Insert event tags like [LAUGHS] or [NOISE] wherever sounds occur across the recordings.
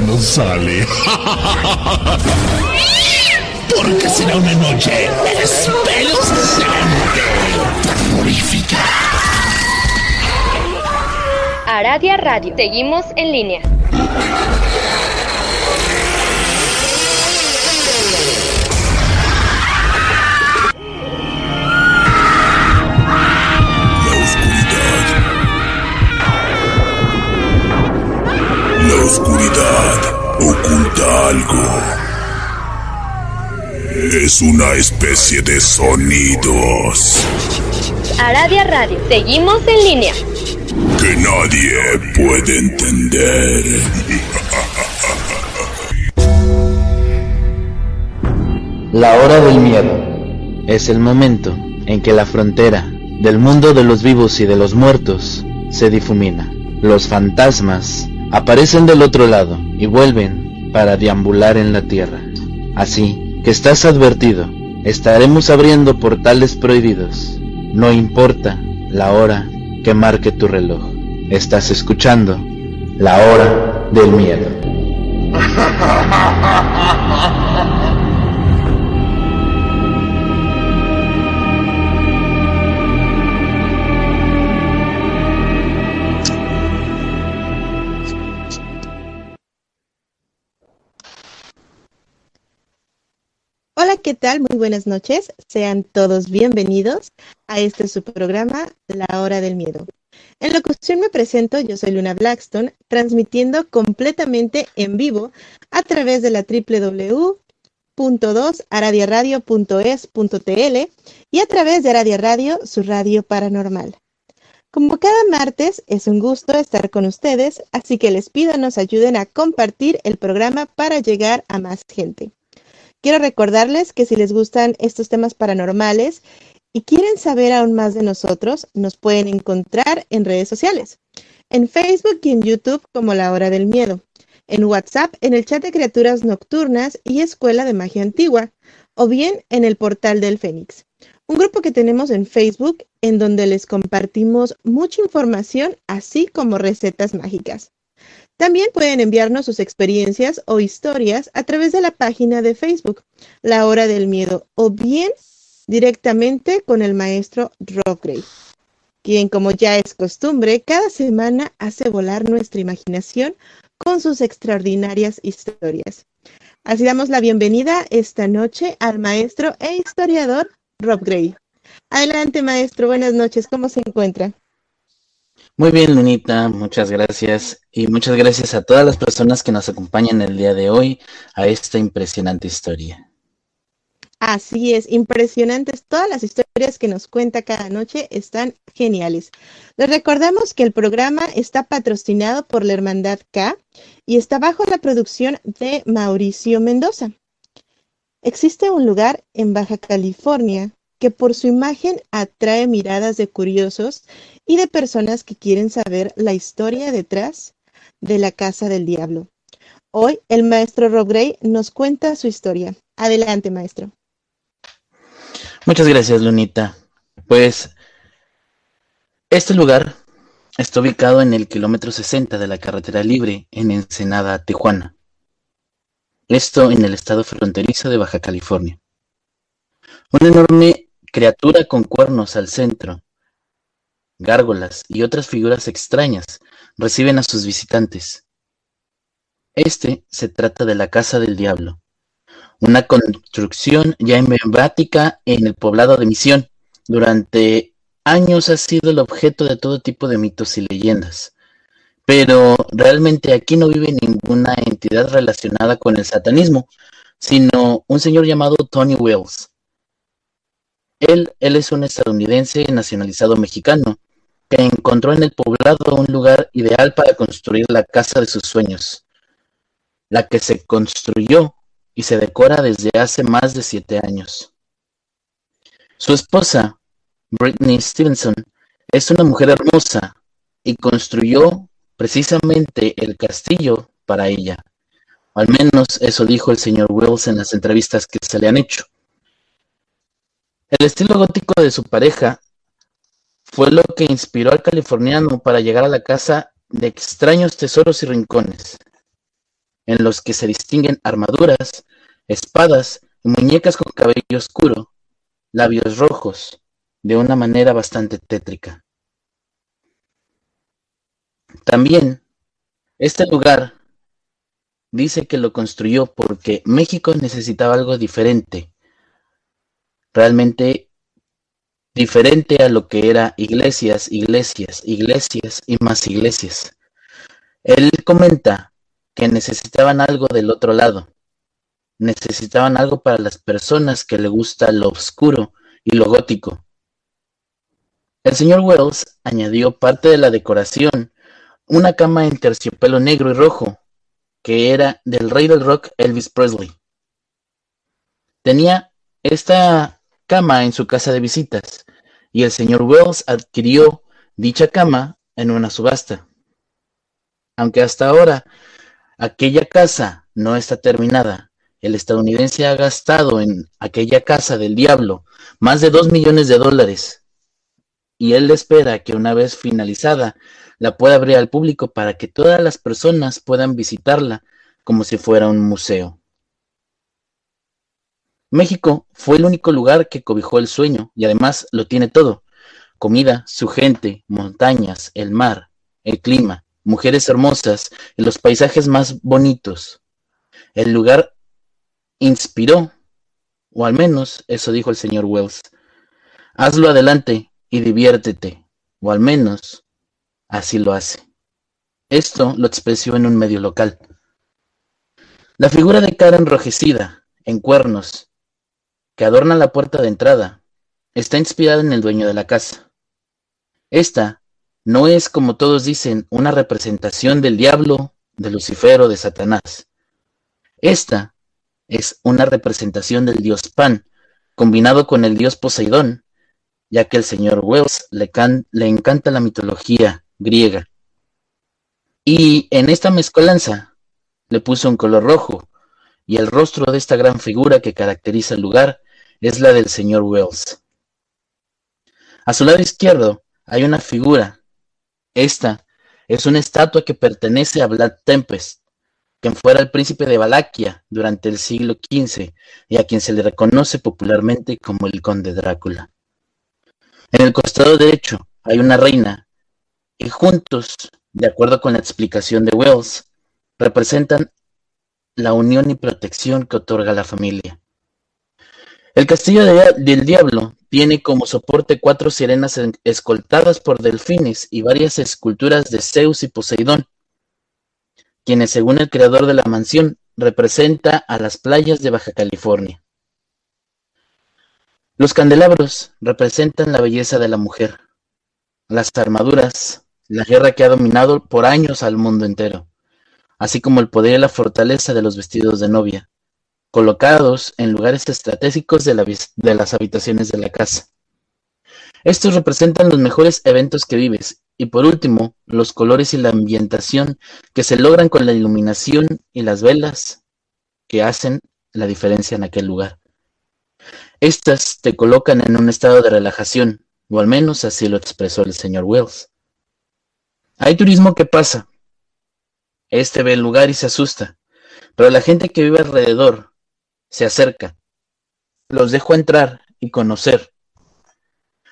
no sale. [LAUGHS] Porque será una noche espeluznante, terrorífica. Aradia Radio. Seguimos en línea. La oscuridad oculta algo. Es una especie de sonidos Aradia Radio. Seguimos en línea. que nadie puede entender. La hora del miedo es el momento en que la frontera del mundo de los vivos y de los muertos se difumina. Los fantasmas aparecen del otro lado y vuelven para deambular en la tierra. Así que estás advertido, estaremos abriendo portales prohibidos. No importa la hora que marque tu reloj. Estás escuchando la hora del miedo. [LAUGHS] ¿qué tal? Muy buenas noches. Sean todos bienvenidos a este su programa, La Hora del Miedo. En locución me presento, yo soy Luna Blackstone, transmitiendo completamente en vivo a través de la www.2aradiaradio.es.tl y a través de Aradia Radio, su radio paranormal. Como cada martes, es un gusto estar con ustedes, así que les pido nos ayuden a compartir el programa para llegar a más gente. Quiero recordarles que si les gustan estos temas paranormales y quieren saber aún más de nosotros, nos pueden encontrar en redes sociales, en Facebook y en YouTube como La Hora del Miedo, en WhatsApp en el chat de criaturas nocturnas y Escuela de Magia Antigua, o bien en el portal del Fénix, un grupo que tenemos en Facebook en donde les compartimos mucha información, así como recetas mágicas. También pueden enviarnos sus experiencias o historias a través de la página de Facebook, La Hora del Miedo, o bien directamente con el maestro Rob Gray, quien, como ya es costumbre, cada semana hace volar nuestra imaginación con sus extraordinarias historias. Así damos la bienvenida esta noche al maestro e historiador Rob Gray. Adelante, maestro. Buenas noches. ¿Cómo se encuentra? Muy bien, Lunita, muchas gracias. Y muchas gracias a todas las personas que nos acompañan el día de hoy a esta impresionante historia. Así es, impresionantes. Todas las historias que nos cuenta cada noche están geniales. Les recordamos que el programa está patrocinado por la Hermandad K y está bajo la producción de Mauricio Mendoza. Existe un lugar en Baja California que por su imagen atrae miradas de curiosos y de personas que quieren saber la historia detrás de la Casa del Diablo. Hoy el maestro Rob Gray nos cuenta su historia. Adelante, maestro. Muchas gracias, Lunita. Pues este lugar está ubicado en el kilómetro 60 de la carretera libre en Ensenada, Tijuana. Esto en el estado fronterizo de Baja California. Una enorme criatura con cuernos al centro, gárgolas y otras figuras extrañas reciben a sus visitantes. Este se trata de la Casa del Diablo, una construcción ya emblemática en el poblado de Misión. Durante años ha sido el objeto de todo tipo de mitos y leyendas. Pero realmente aquí no vive ninguna entidad relacionada con el satanismo, sino un señor llamado Tony Wells. Él, él es un estadounidense nacionalizado mexicano que encontró en el poblado un lugar ideal para construir la casa de sus sueños, la que se construyó y se decora desde hace más de siete años. Su esposa, Britney Stevenson, es una mujer hermosa y construyó precisamente el castillo para ella. Al menos eso dijo el señor Wells en las entrevistas que se le han hecho. El estilo gótico de su pareja fue lo que inspiró al californiano para llegar a la casa de extraños tesoros y rincones, en los que se distinguen armaduras, espadas y muñecas con cabello oscuro, labios rojos, de una manera bastante tétrica. También, este lugar dice que lo construyó porque México necesitaba algo diferente, realmente diferente a lo que era iglesias, iglesias, iglesias y más iglesias. Él comenta que necesitaban algo del otro lado, necesitaban algo para las personas que le gusta lo oscuro y lo gótico. El señor Wells añadió parte de la decoración, una cama en terciopelo negro y rojo, que era del rey del rock Elvis Presley. Tenía esta cama en su casa de visitas, y el señor Wells adquirió dicha cama en una subasta. Aunque hasta ahora aquella casa no está terminada, el estadounidense ha gastado en aquella casa del diablo más de dos millones de dólares, y él espera que una vez finalizada la pueda abrir al público para que todas las personas puedan visitarla como si fuera un museo. México fue el único lugar que cobijó el sueño y además lo tiene todo. Comida, su gente, montañas, el mar, el clima, mujeres hermosas y los paisajes más bonitos. El lugar inspiró, o al menos eso dijo el señor Wells. Hazlo adelante y diviértete, o al menos así lo hace. Esto lo expresó en un medio local. La figura de cara enrojecida, en cuernos, que adorna la puerta de entrada, está inspirada en el dueño de la casa. Esta no es, como todos dicen, una representación del diablo, de Lucifer o de Satanás. Esta es una representación del dios Pan, combinado con el dios Poseidón, ya que el señor Wells le, le encanta la mitología griega. Y en esta mezcolanza le puso un color rojo, y el rostro de esta gran figura que caracteriza el lugar es la del señor Wells. A su lado izquierdo hay una figura. Esta es una estatua que pertenece a Vlad Tempest, quien fuera el príncipe de Valaquia durante el siglo XV y a quien se le reconoce popularmente como el conde Drácula. En el costado derecho hay una reina y juntos, de acuerdo con la explicación de Wells, representan la unión y protección que otorga la familia. El castillo del diablo tiene como soporte cuatro sirenas escoltadas por delfines y varias esculturas de Zeus y Poseidón, quienes según el creador de la mansión representa a las playas de Baja California. Los candelabros representan la belleza de la mujer, las armaduras, la guerra que ha dominado por años al mundo entero así como el poder y la fortaleza de los vestidos de novia, colocados en lugares estratégicos de, las habitaciones de la casa. Estos representan los mejores eventos que vives y por último, los colores y la ambientación que se logran con la iluminación y las velas que hacen la diferencia en aquel lugar. Estas te colocan en un estado de relajación, o al menos así lo expresó el señor Wells. Hay turismo que pasa, este ve el lugar y se asusta, pero la gente que vive alrededor se acerca. Los dejo entrar y conocer.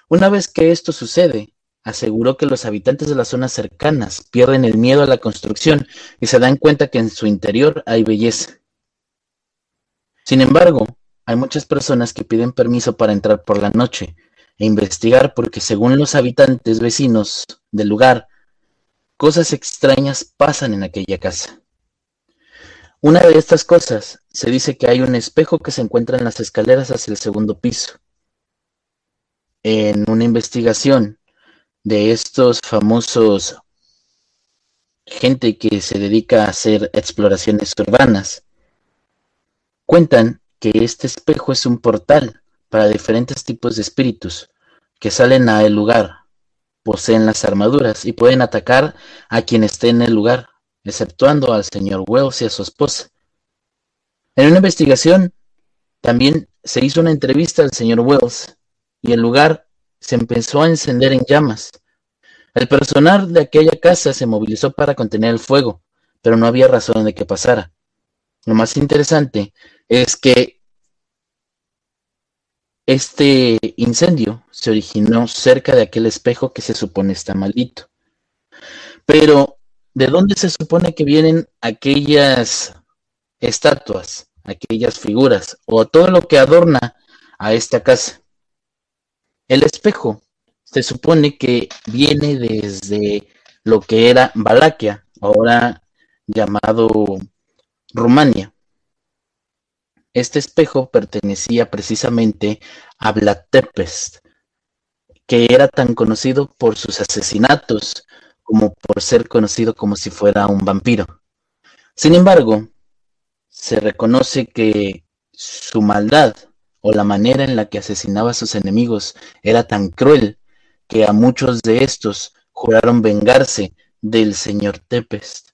Una vez que esto sucede, aseguró que los habitantes de las zonas cercanas pierden el miedo a la construcción y se dan cuenta que en su interior hay belleza. Sin embargo, hay muchas personas que piden permiso para entrar por la noche e investigar porque según los habitantes vecinos del lugar, Cosas extrañas pasan en aquella casa. Una de estas cosas se dice que hay un espejo que se encuentra en las escaleras hacia el segundo piso. En una investigación de estos famosos gente que se dedica a hacer exploraciones urbanas, cuentan que este espejo es un portal para diferentes tipos de espíritus que salen a el lugar poseen las armaduras y pueden atacar a quien esté en el lugar, exceptuando al señor Wells y a su esposa. En una investigación, también se hizo una entrevista al señor Wells y el lugar se empezó a encender en llamas, El personal de aquella casa se movilizó para contener el fuego, pero no había razón de que pasara. Lo más interesante es que este incendio se originó cerca de aquel espejo que se supone está maldito. Pero, ¿de dónde se supone que vienen aquellas estatuas, aquellas figuras o todo lo que adorna a esta casa? El espejo se supone que viene desde lo que era Valaquia, ahora llamado Rumania. Este espejo pertenecía precisamente a Vlad Tepes, que era tan conocido por sus asesinatos como por ser conocido como si fuera un vampiro. Sin embargo, se reconoce que su maldad o la manera en la que asesinaba a sus enemigos era tan cruel que a muchos de estos juraron vengarse del señor Tepes.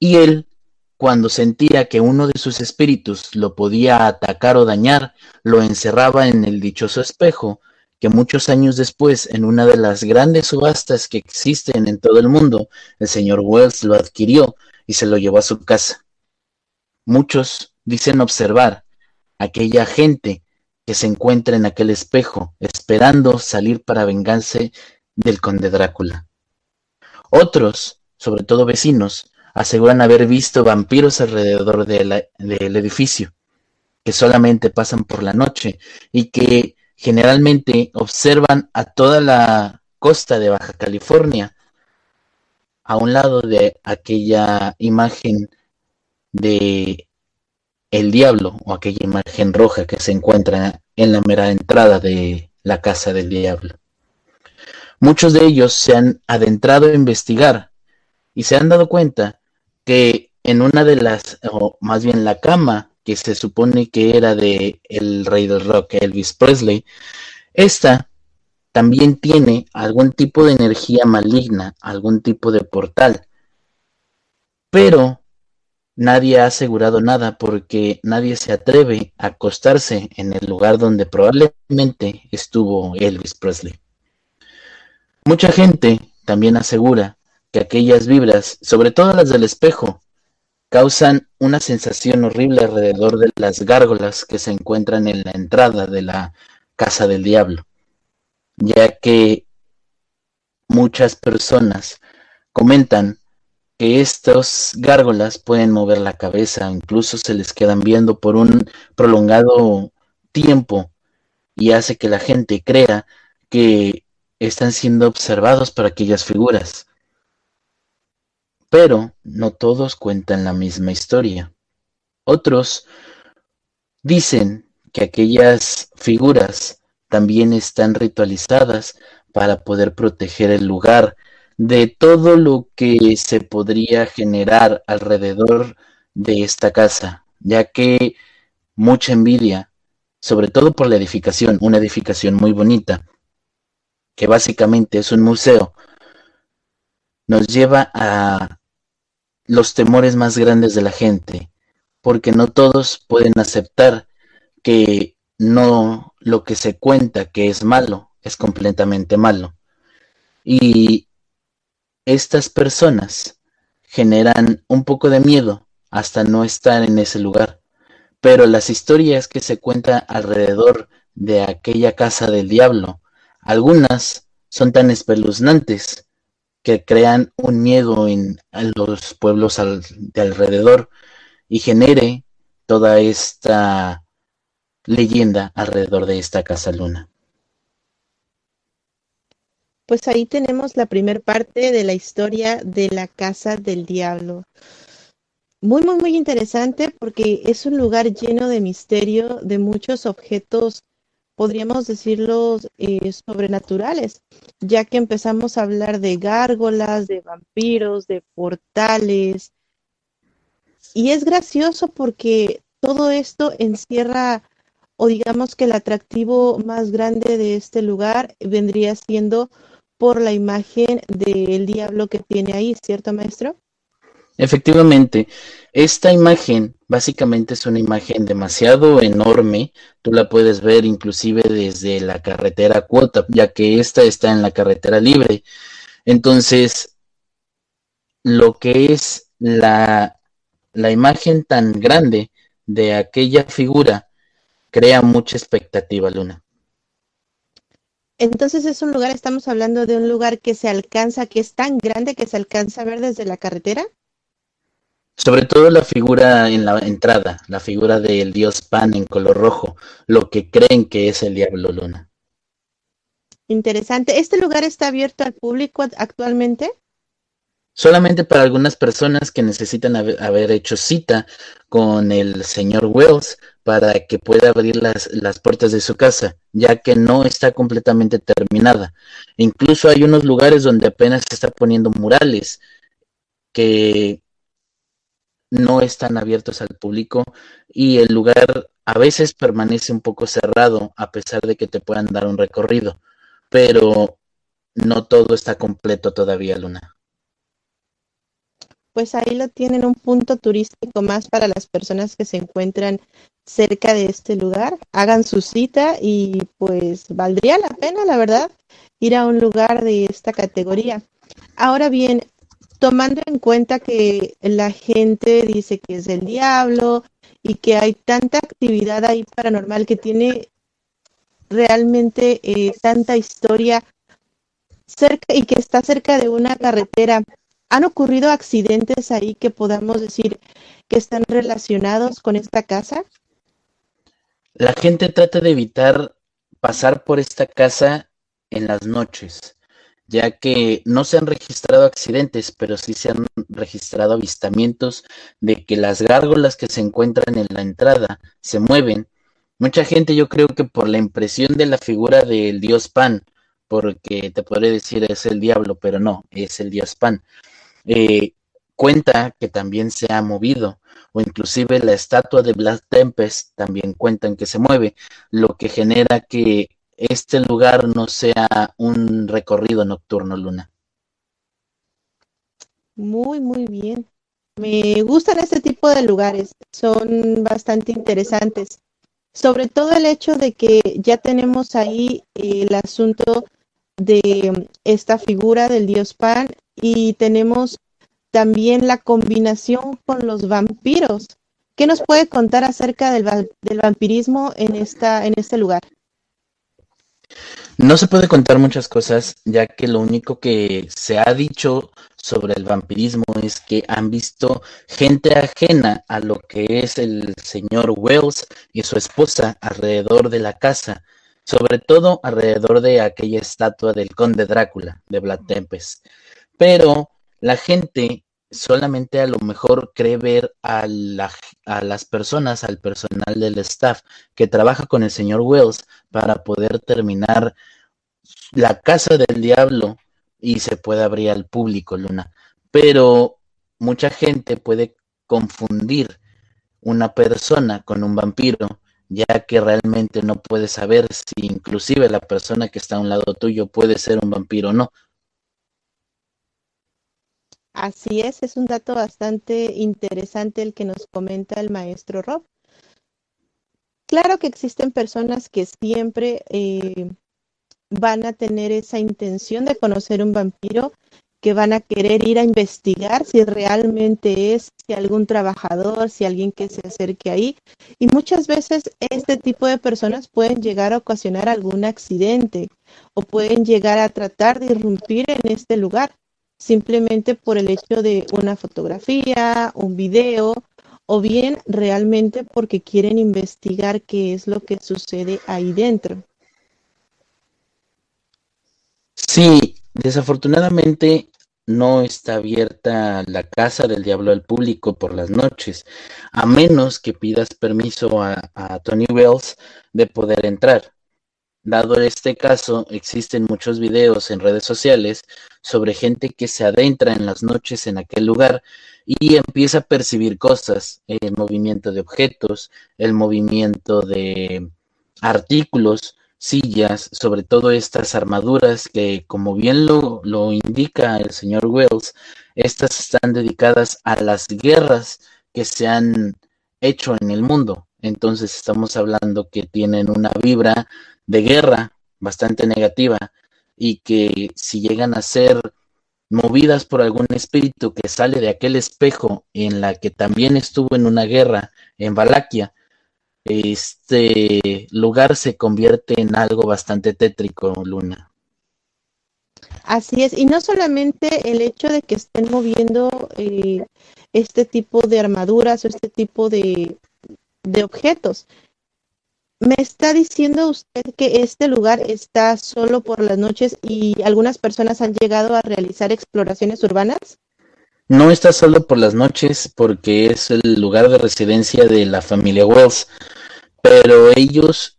Y él, cuando sentía que uno de sus espíritus lo podía atacar o dañar, lo encerraba en el dichoso espejo que muchos años después, en una de las grandes subastas que existen en todo el mundo, el señor Wells lo adquirió y se lo llevó a su casa. Muchos dicen observar aquella gente que se encuentra en aquel espejo, esperando salir para vengarse del conde Drácula. Otros, sobre todo vecinos, aseguran haber visto vampiros alrededor del edificio, que solamente pasan por la noche y que generalmente observan a toda la costa de Baja California a un lado de aquella imagen de el diablo o aquella imagen roja que se encuentra en la mera entrada de la casa del diablo. Muchos de ellos se han adentrado a investigar y se han dado cuenta que en una de las, o más bien la cama que se supone que era de el rey del rock, Elvis Presley, esta también tiene algún tipo de energía maligna, algún tipo de portal. Pero nadie ha asegurado nada porque nadie se atreve a acostarse en el lugar donde probablemente estuvo Elvis Presley. Mucha gente también asegura que aquellas vibras, sobre todo las del espejo, causan una sensación horrible alrededor de las gárgolas que se encuentran en la entrada de la casa del diablo, ya que muchas personas comentan que estos gárgolas pueden mover la cabeza, incluso se les quedan viendo por un prolongado tiempo y hace que la gente crea que están siendo observados por aquellas figuras. Pero no todos cuentan la misma historia. Otros dicen que aquellas figuras también están ritualizadas para poder proteger el lugar de todo lo que se podría generar alrededor de esta casa, ya que mucha envidia, sobre todo por la edificación, una edificación muy bonita, que básicamente es un museo, nos lleva a los temores más grandes de la gente, porque no todos pueden aceptar que no lo que se cuenta que es malo es completamente malo. Y estas personas generan un poco de miedo hasta no estar en ese lugar. Pero las historias que se cuentan alrededor de aquella casa del diablo, algunas son tan espeluznantes que crean un miedo en los pueblos de alrededor y genere toda esta leyenda alrededor de esta casa luna. Pues ahí tenemos la primer parte de la historia de la casa del diablo. Muy, muy, muy interesante porque es un lugar lleno de misterio, de muchos objetos podríamos decirlo, eh, sobrenaturales, ya que empezamos a hablar de gárgolas, de vampiros, de portales. Y es gracioso porque todo esto encierra, o digamos que el atractivo más grande de este lugar vendría siendo por la imagen del diablo que tiene ahí, ¿cierto, maestro? Efectivamente, esta imagen básicamente es una imagen demasiado enorme. Tú la puedes ver inclusive desde la carretera cuota, ya que esta está en la carretera libre. Entonces, lo que es la, la imagen tan grande de aquella figura crea mucha expectativa, Luna. Entonces es un lugar, estamos hablando de un lugar que se alcanza, que es tan grande que se alcanza a ver desde la carretera. Sobre todo la figura en la entrada, la figura del dios Pan en color rojo, lo que creen que es el diablo Luna. Interesante. ¿Este lugar está abierto al público actualmente? Solamente para algunas personas que necesitan haber, hecho cita con el señor Wells para que pueda abrir las, las, puertas de su casa, ya que no está completamente terminada. Incluso hay unos lugares donde apenas se está poniendo murales que no están abiertos al público y el lugar a veces permanece un poco cerrado a pesar de que te puedan dar un recorrido, pero no todo está completo todavía, Luna pues ahí lo tienen un punto turístico más para las personas que se encuentran cerca de este lugar. Hagan su cita y pues valdría la pena, la verdad, ir a un lugar de esta categoría. Ahora bien, tomando en cuenta que la gente dice que es el diablo y que hay tanta actividad ahí paranormal que tiene realmente eh, tanta historia cerca y que está cerca de una carretera ¿Han ocurrido accidentes ahí que podamos decir que están relacionados con esta casa? La gente trata de evitar pasar por esta casa en las noches, ya que no se han registrado accidentes, pero sí se han registrado avistamientos de que las gárgolas que se encuentran en la entrada se mueven. Mucha gente yo creo que por la impresión de la figura del dios Pan, porque te podría decir es el diablo, pero no, es el dios Pan eh, cuenta que también se ha movido, o inclusive la estatua de Black Tempest también cuentan que se mueve, lo que genera que este lugar no sea un recorrido nocturno, Luna. Muy, muy bien. Me gustan este tipo de lugares, son bastante interesantes. Sobre todo el hecho de que ya tenemos ahí el asunto de esta figura del dios Pan y tenemos también la combinación con los vampiros. ¿Qué nos puede contar acerca del, vampirismo en, esta, en este lugar? No se puede contar muchas cosas, ya que lo único que se ha dicho sobre el vampirismo es que han visto gente ajena a lo que es el señor Wells y su esposa alrededor de la casa, sobre todo alrededor de aquella estatua del conde Drácula de Vlad Tempest. Pero la gente solamente a lo mejor cree ver a, a las personas, al personal del staff que trabaja con el señor Wells para poder terminar la casa del diablo y se puede abrir al público, Luna. Pero mucha gente puede confundir una persona con un vampiro, ya que realmente no puede saber si inclusive la persona que está a un lado tuyo puede ser un vampiro o no, Así es, es un dato bastante interesante el que nos comenta el maestro Rob. Claro que existen personas que siempre eh, van a tener esa intención de conocer un vampiro, que van a querer ir a investigar si realmente es, si algún trabajador, si alguien que se acerque ahí. Y muchas veces este tipo de personas pueden llegar a ocasionar algún accidente o pueden llegar a tratar de irrumpir en este lugar simplemente por el hecho de una fotografía, un video, o bien realmente porque quieren investigar qué es lo que sucede ahí dentro. Sí, desafortunadamente no está abierta la casa del diablo al público por las noches, a menos que pidas permiso a, a Tony Wells de poder entrar. Dado este caso, existen muchos videos en redes sociales sobre gente que se adentra en las noches en aquel lugar y empieza a percibir cosas, el movimiento de objetos, el movimiento de artículos, sillas, sobre todo estas armaduras que, como bien lo, lo indica el señor Wells, estas están dedicadas a las guerras que se han hecho en el mundo. Entonces estamos hablando que tienen una vibra de guerra bastante negativa y que si llegan a ser movidas por algún espíritu que sale de aquel espejo en la que también estuvo en una guerra en Valaquia, este lugar se convierte en algo bastante tétrico, Luna. Así es, y no solamente el hecho de que estén moviendo eh, este tipo de armaduras o este tipo de, de objetos. Me está diciendo usted que este lugar está solo por las noches y algunas personas han llegado a realizar exploraciones urbanas. No está solo por las noches porque es el lugar de residencia de la familia Wells, pero ellos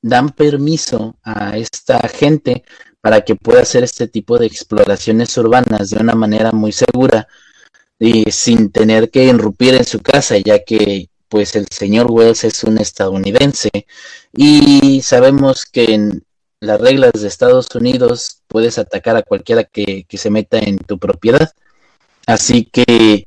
dan permiso a esta gente para que pueda hacer este tipo de exploraciones urbanas de una manera muy segura y sin tener que irrumpir en su casa, ya que pues el señor Wells es un estadounidense y sabemos que en las reglas de Estados Unidos puedes atacar a cualquiera que, que se meta en tu propiedad. Así que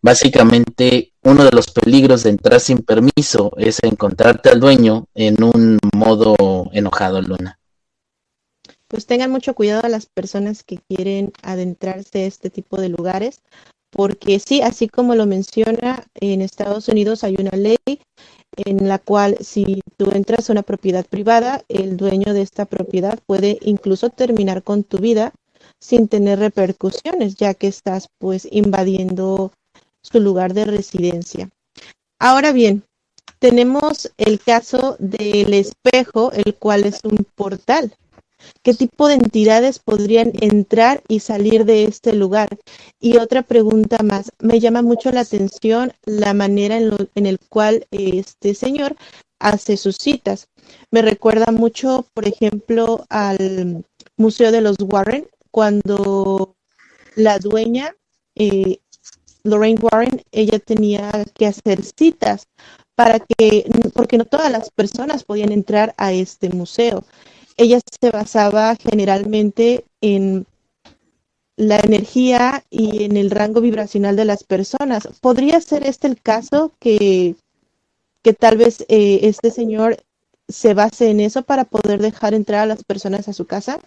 básicamente uno de los peligros de entrar sin permiso es encontrarte al dueño en un modo enojado, Luna. Pues tengan mucho cuidado a las personas que quieren adentrarse a este tipo de lugares, porque sí, así como lo menciona, en Estados Unidos hay una ley en la cual si tú entras a una propiedad privada, el dueño de esta propiedad puede incluso terminar con tu vida sin tener repercusiones, ya que estás pues invadiendo su lugar de residencia. Ahora bien, tenemos el caso del espejo, el cual es un portal. ¿Qué tipo de entidades podrían entrar y salir de este lugar? Y otra pregunta más, me llama mucho la atención la manera en, en el cual este señor hace sus citas. Me recuerda mucho, por ejemplo, al Museo de los Warren, cuando la dueña, eh, Lorraine Warren, ella tenía que hacer citas para que, porque no todas las personas podían entrar a este museo ella se basaba generalmente en la energía y en el rango vibracional de las personas. ¿Podría ser este el caso que, que tal vez eh, este señor se base en eso para poder dejar entrar a las personas a su casa?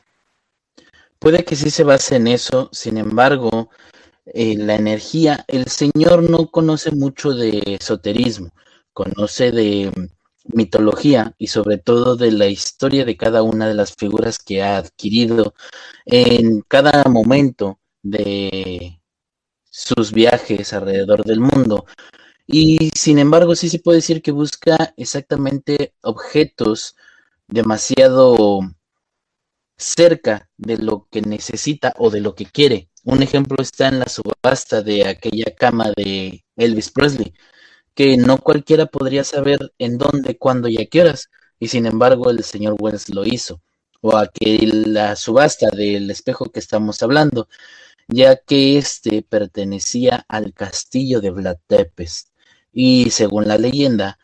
Puede que sí se base en eso, sin embargo, eh, la energía, el señor no conoce mucho de esoterismo, conoce de mitología y sobre todo de la historia de cada una de las figuras que ha adquirido en cada momento de sus viajes alrededor del mundo. Y sin embargo, sí se puede decir que busca exactamente objetos demasiado cerca de lo que necesita o de lo que quiere. Un ejemplo está en la subasta de aquella cama de Elvis Presley, que no cualquiera podría saber en dónde, cuándo y a qué horas, y sin embargo el señor Wells lo hizo, o a que la subasta del espejo que estamos hablando, ya que éste pertenecía al castillo de Tepes, y según la leyenda,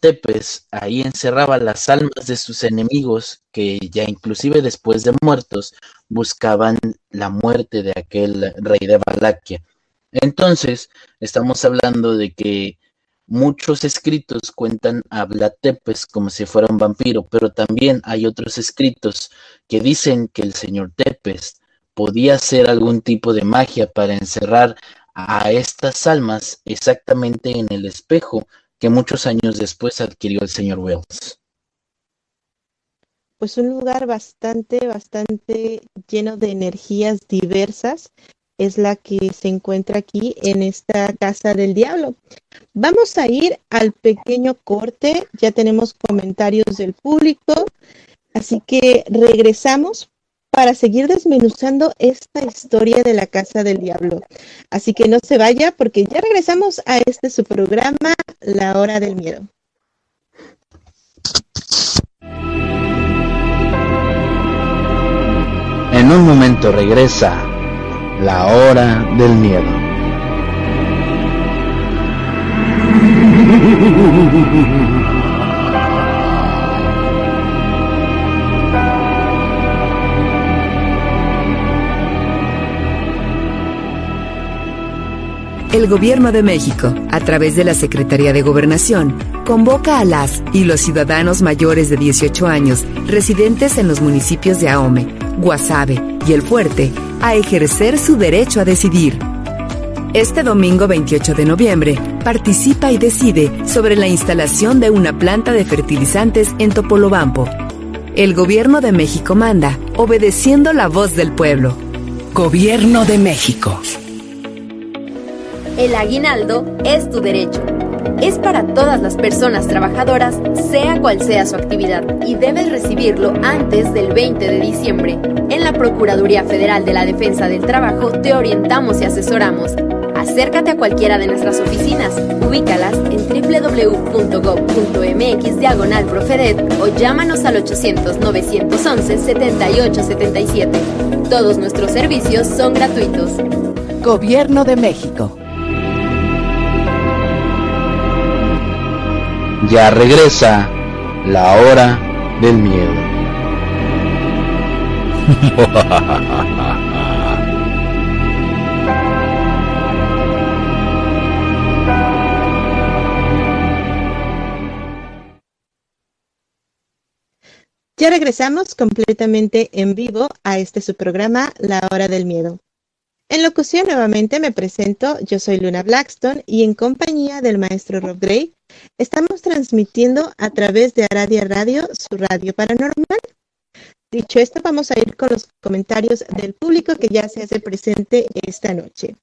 Tepes ahí encerraba las almas de sus enemigos que ya inclusive después de muertos buscaban la muerte de aquel rey de Valaquia. Entonces, estamos hablando de que Muchos escritos cuentan a Tepes como si fuera un vampiro, pero también hay otros escritos que dicen que el señor Tepes podía hacer algún tipo de magia para encerrar a estas almas exactamente en el espejo que muchos años después adquirió el señor Wells. Pues un lugar bastante, bastante lleno de energías diversas es la que se encuentra aquí en esta casa del diablo. Vamos a ir al pequeño corte, ya tenemos comentarios del público, así que regresamos para seguir desmenuzando esta historia de la casa del diablo. Así que no se vaya porque ya regresamos a este su programa, La Hora del Miedo. En un momento regresa la hora del miedo. [LAUGHS] El Gobierno de México, a través de la Secretaría de Gobernación, convoca a las y los ciudadanos mayores de 18 años residentes en los municipios de Ahome, Guasave y El Fuerte a ejercer su derecho a decidir. Este domingo 28 de noviembre, participa y decide sobre la instalación de una planta de fertilizantes en Topolobampo. El Gobierno de México manda, obedeciendo la voz del pueblo. Gobierno de México. El aguinaldo es tu derecho. Es para todas las personas trabajadoras, sea cual sea su actividad, y debes recibirlo antes del 20 de diciembre. En la Procuraduría Federal de la Defensa del Trabajo te orientamos y asesoramos. Acércate a cualquiera de nuestras oficinas, ubícalas en www.gov.mx diagonal o llámanos al 800-911-7877. Todos nuestros servicios son gratuitos. Gobierno de México. Ya regresa la hora del miedo. [LAUGHS] Ya regresamos completamente en vivo a este su programa, La Hora del Miedo. En locución nuevamente me presento, yo soy Luna Blackstone y en compañía del maestro Rob Gray estamos transmitiendo a través de Aradia Radio, su radio paranormal. Dicho esto, vamos a ir con los comentarios del público que ya se hace presente esta noche.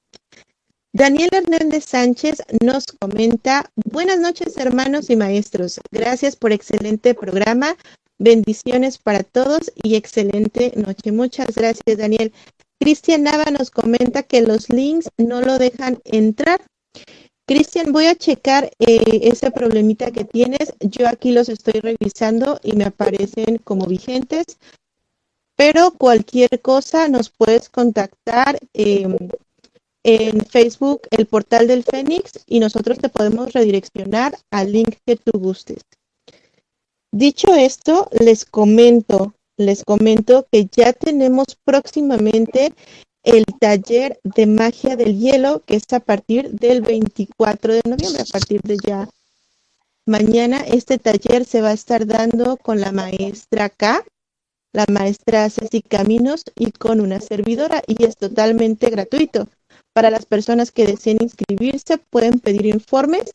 Daniel Hernández Sánchez nos comenta, buenas noches hermanos y maestros, gracias por excelente programa, bendiciones para todos y excelente noche. Muchas gracias Daniel. Cristian Nava nos comenta que los links no lo dejan entrar. Cristian, voy a checar eh, ese problemita que tienes. Yo aquí los estoy revisando y me aparecen como vigentes. Pero cualquier cosa nos puedes contactar em, en Facebook, el portal del Fénix, y nosotros te podemos redireccionar al link que tú gustes. Dicho esto, les comento les comento que ya tenemos próximamente el taller de magia del hielo, que es a partir del 24 de noviembre, a partir de ya mañana. Este taller se va a estar dando con la maestra K, la maestra Ceci Caminos y con una servidora y es totalmente gratuito. Para las personas que deseen inscribirse pueden pedir informes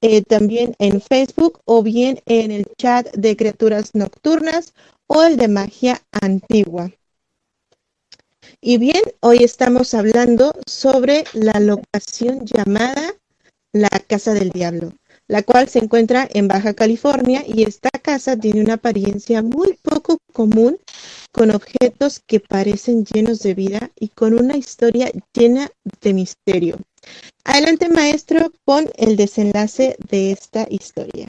eh, también en Facebook o bien en el chat de criaturas nocturnas o el de magia antigua. Y bien, hoy estamos hablando sobre la locación llamada la Casa del Diablo, la cual se encuentra en Baja California y esta casa tiene una apariencia muy poco común con objetos que parecen llenos de vida y con una historia llena de misterio. Adelante maestro con el desenlace de esta historia.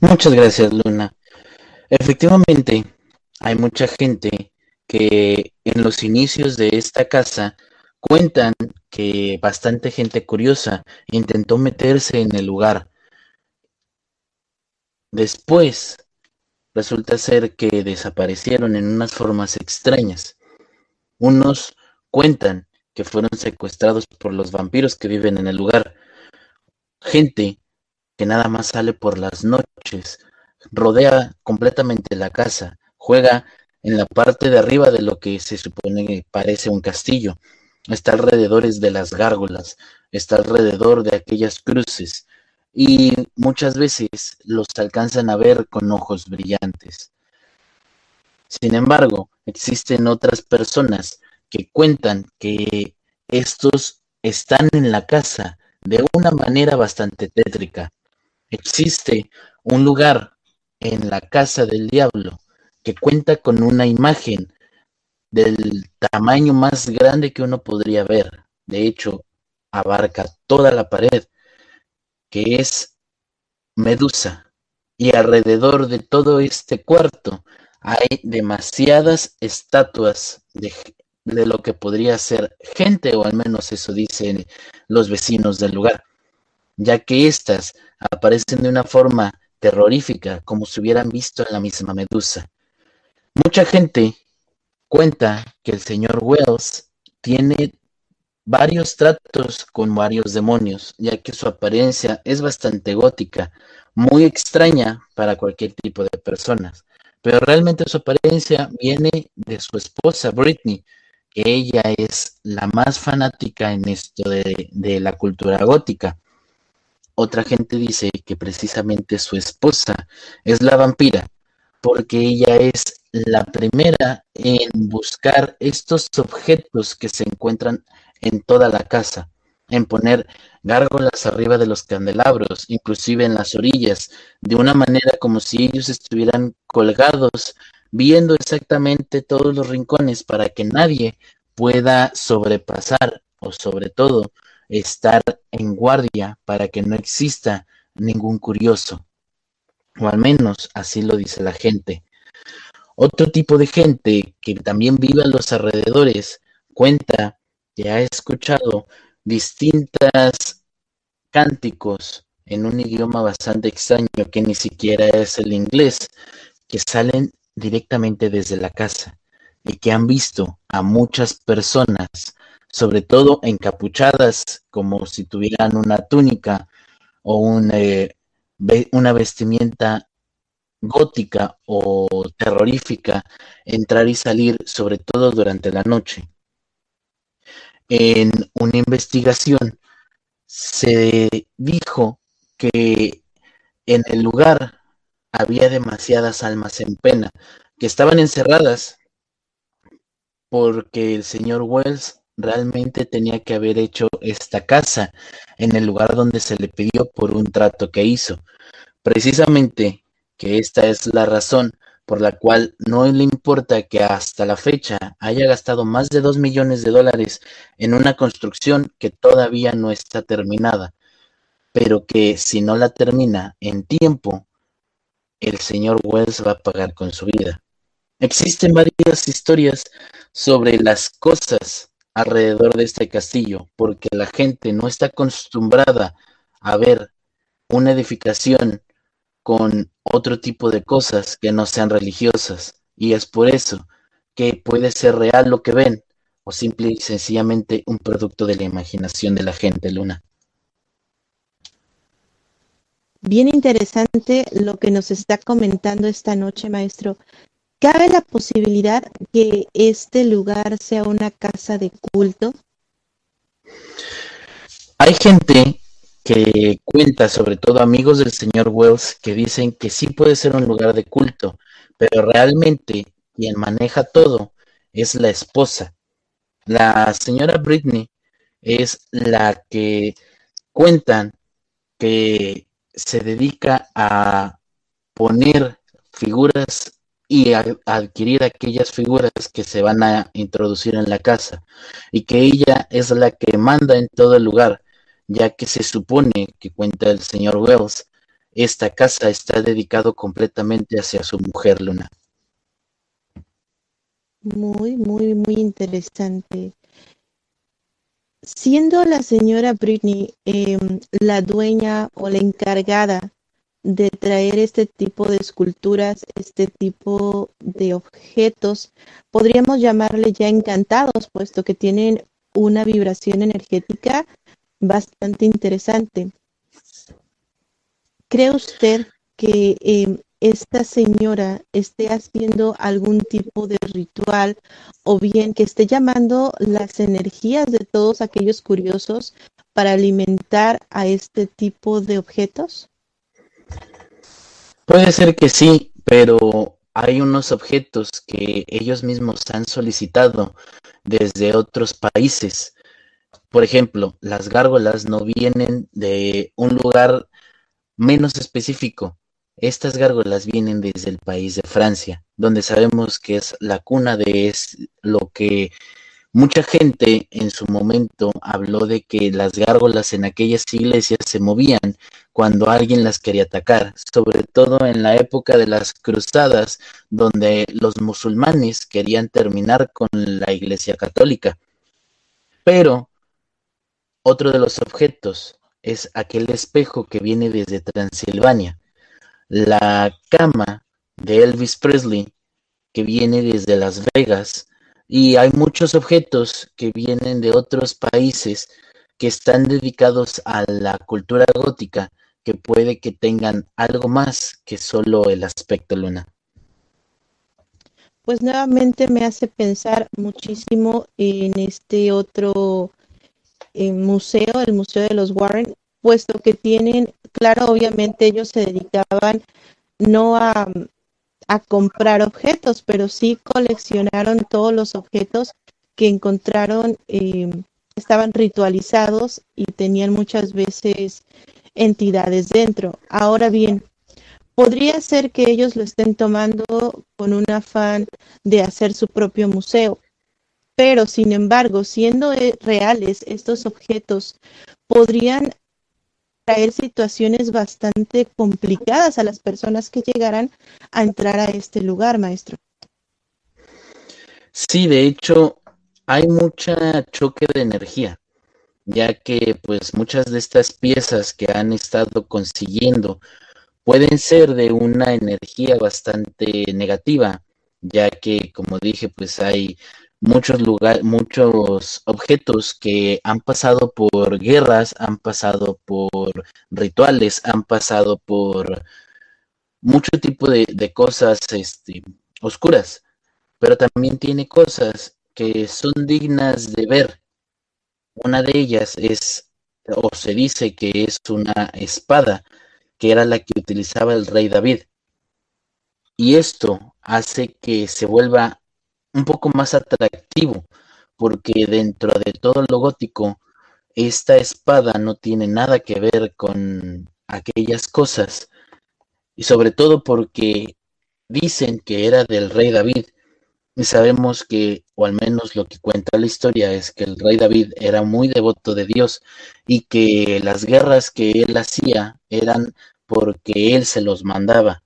Muchas gracias Luna. Efectivamente, hay mucha gente que en los inicios de esta casa cuentan que bastante gente curiosa intentó meterse en el lugar. Después resulta ser que desaparecieron en unas formas extrañas. Unos cuentan que fueron secuestrados por los vampiros que viven en el lugar. Gente que nada más sale por las noches, rodea completamente la casa Juega en la parte de arriba de lo que se supone que parece un castillo. Está alrededor de las gárgolas, está alrededor de aquellas cruces y muchas veces los alcanzan a ver con ojos brillantes. Sin embargo, existen otras personas que cuentan que estos están en la casa de una manera bastante tétrica. Existe un lugar en la casa del diablo que cuenta con una imagen del tamaño más grande que uno podría ver. De hecho, abarca toda la pared, que es Medusa. Y alrededor de todo este cuarto hay demasiadas estatuas de, lo que podría ser gente, o al menos eso dicen los vecinos del lugar, ya que éstas aparecen de una forma terrorífica, como si hubieran visto en la misma Medusa. Mucha gente cuenta que el señor Wells tiene varios tratos con varios demonios, ya que su apariencia es bastante gótica, muy extraña para cualquier tipo de personas. Pero realmente su apariencia viene de su esposa Britney, que ella es la más fanática en esto de, de la cultura gótica. Otra gente dice que precisamente su esposa es la vampira, porque ella es la primera en buscar estos objetos que se encuentran en toda la casa, en poner gárgolas arriba de los candelabros, inclusive en las orillas, de una manera como si ellos estuvieran colgados, viendo exactamente todos los rincones para que nadie pueda sobrepasar o sobre todo estar en guardia para que no exista ningún curioso. O al menos así lo dice la gente. Otro tipo de gente que también vive a los alrededores cuenta que ha escuchado distintas cánticos en un idioma bastante extraño que ni siquiera es el inglés, que salen directamente desde la casa y que han visto a muchas personas sobre todo encapuchadas, como si tuvieran una túnica o eh, una vestimenta gótica o terrorífica, entrar y salir, sobre todo durante la noche. En una investigación se dijo que en el lugar había demasiadas almas en pena, que estaban encerradas porque el señor Wells realmente tenía que haber hecho esta casa en el lugar donde se le pidió por un trato que hizo. Precisamente que esta es la razón por la cual no le importa que hasta la fecha haya gastado más de dos millones de dólares en una construcción que todavía no está terminada, pero que si no la termina en tiempo, el señor Wells va a pagar con su vida. Existen varias historias sobre las cosas alrededor de este castillo, porque la gente no está acostumbrada a ver una edificación con otro tipo de cosas que no sean religiosas, y es por eso que puede ser real lo que ven, o simple y sencillamente un producto de la imaginación de la gente, Luna. Bien interesante lo que nos está comentando esta noche, maestro. ¿Cabe la posibilidad que este lugar sea una casa de culto? Hay gente que cuenta, sobre todo amigos del señor Wells, que dicen que sí puede ser un lugar de culto, pero realmente quien maneja todo es la esposa. La señora Britney es la que cuentan que se dedica a poner figuras y adquirir aquellas figuras que se van a introducir en la casa y que ella es la que manda en todo el lugar, ya que se supone que cuenta el señor Wells, esta casa está dedicado completamente hacia su mujer Luna. Muy, muy, muy interesante. Siendo la señora Britney em, la dueña o la encargada de traer este tipo de esculturas, este tipo de objetos, podríamos llamarle ya encantados, puesto que tienen una vibración energética bastante interesante. ¿Cree usted que em, esta señora esté haciendo algún tipo de ritual o bien que esté llamando las energías de todos aquellos curiosos para alimentar a este tipo de objetos? Puede ser que sí, pero hay unos objetos que ellos mismos han solicitado desde otros países. Por ejemplo, las gárgolas no vienen de un lugar menos específico. Estas gárgolas vienen desde el país de Francia, donde sabemos que es la cuna de lo que Mucha gente en su momento habló de que las gárgolas en aquellas iglesias se movían cuando alguien las quería atacar, sobre todo en la época de las cruzadas, donde los musulmanes querían terminar con la iglesia católica. Pero otro de los objetos es aquel espejo que viene desde Transilvania, la cama de Elvis Presley que viene desde Las Vegas, y hay muchos objetos que vienen de otros países que están dedicados a la cultura gótica que puede que tengan algo más que solo el aspecto luna. pues nuevamente me hace pensar muchísimo en este otro eh, museo, el Museo de los Warren, puesto que tienen, claro, obviamente ellos se dedicaban no a, a comprar objetos, pero sí coleccionaron todos los objetos que encontraron, eh, estaban ritualizados y tenían muchas veces entidades dentro. Ahora bien, podría ser que ellos lo estén tomando con un afán de hacer su propio museo, pero sin embargo, siendo eh, reales estos objetos, podrían traer situaciones bastante complicadas a las personas que llegaran a entrar a este lugar, maestro. Sí, de hecho, hay mucha choque de energía, ya que pues muchas de estas piezas que han estado consiguiendo pueden ser de una energía bastante negativa, ya que como dije, pues hay muchos lugares, muchos objetos que han pasado por guerras, han pasado por rituales, han pasado por mucho tipo de, cosas este, oscuras, pero también tiene cosas que son dignas de ver. Una de ellas es, o se dice que es una espada, que era la que utilizaba el rey David. Y esto hace que se vuelva un poco más atractivo, porque dentro de todo lo gótico, esta espada no tiene nada que ver con aquellas cosas, y sobre todo porque dicen que era del rey David, y sabemos que, o al menos lo que cuenta la historia, es que el rey David era muy devoto de Dios y que las guerras que él hacía eran porque él se los mandaba.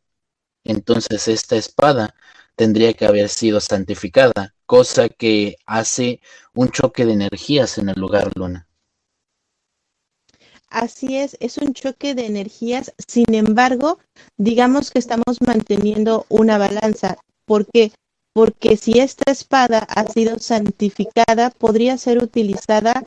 Entonces esta espada tendría que haber sido santificada, cosa que hace un choque de energías en el lugar, Luna. Así es, es un choque de energías. Sin embargo, digamos que estamos manteniendo una balanza. ¿Por qué? Porque si esta espada ha sido santificada, podría ser utilizada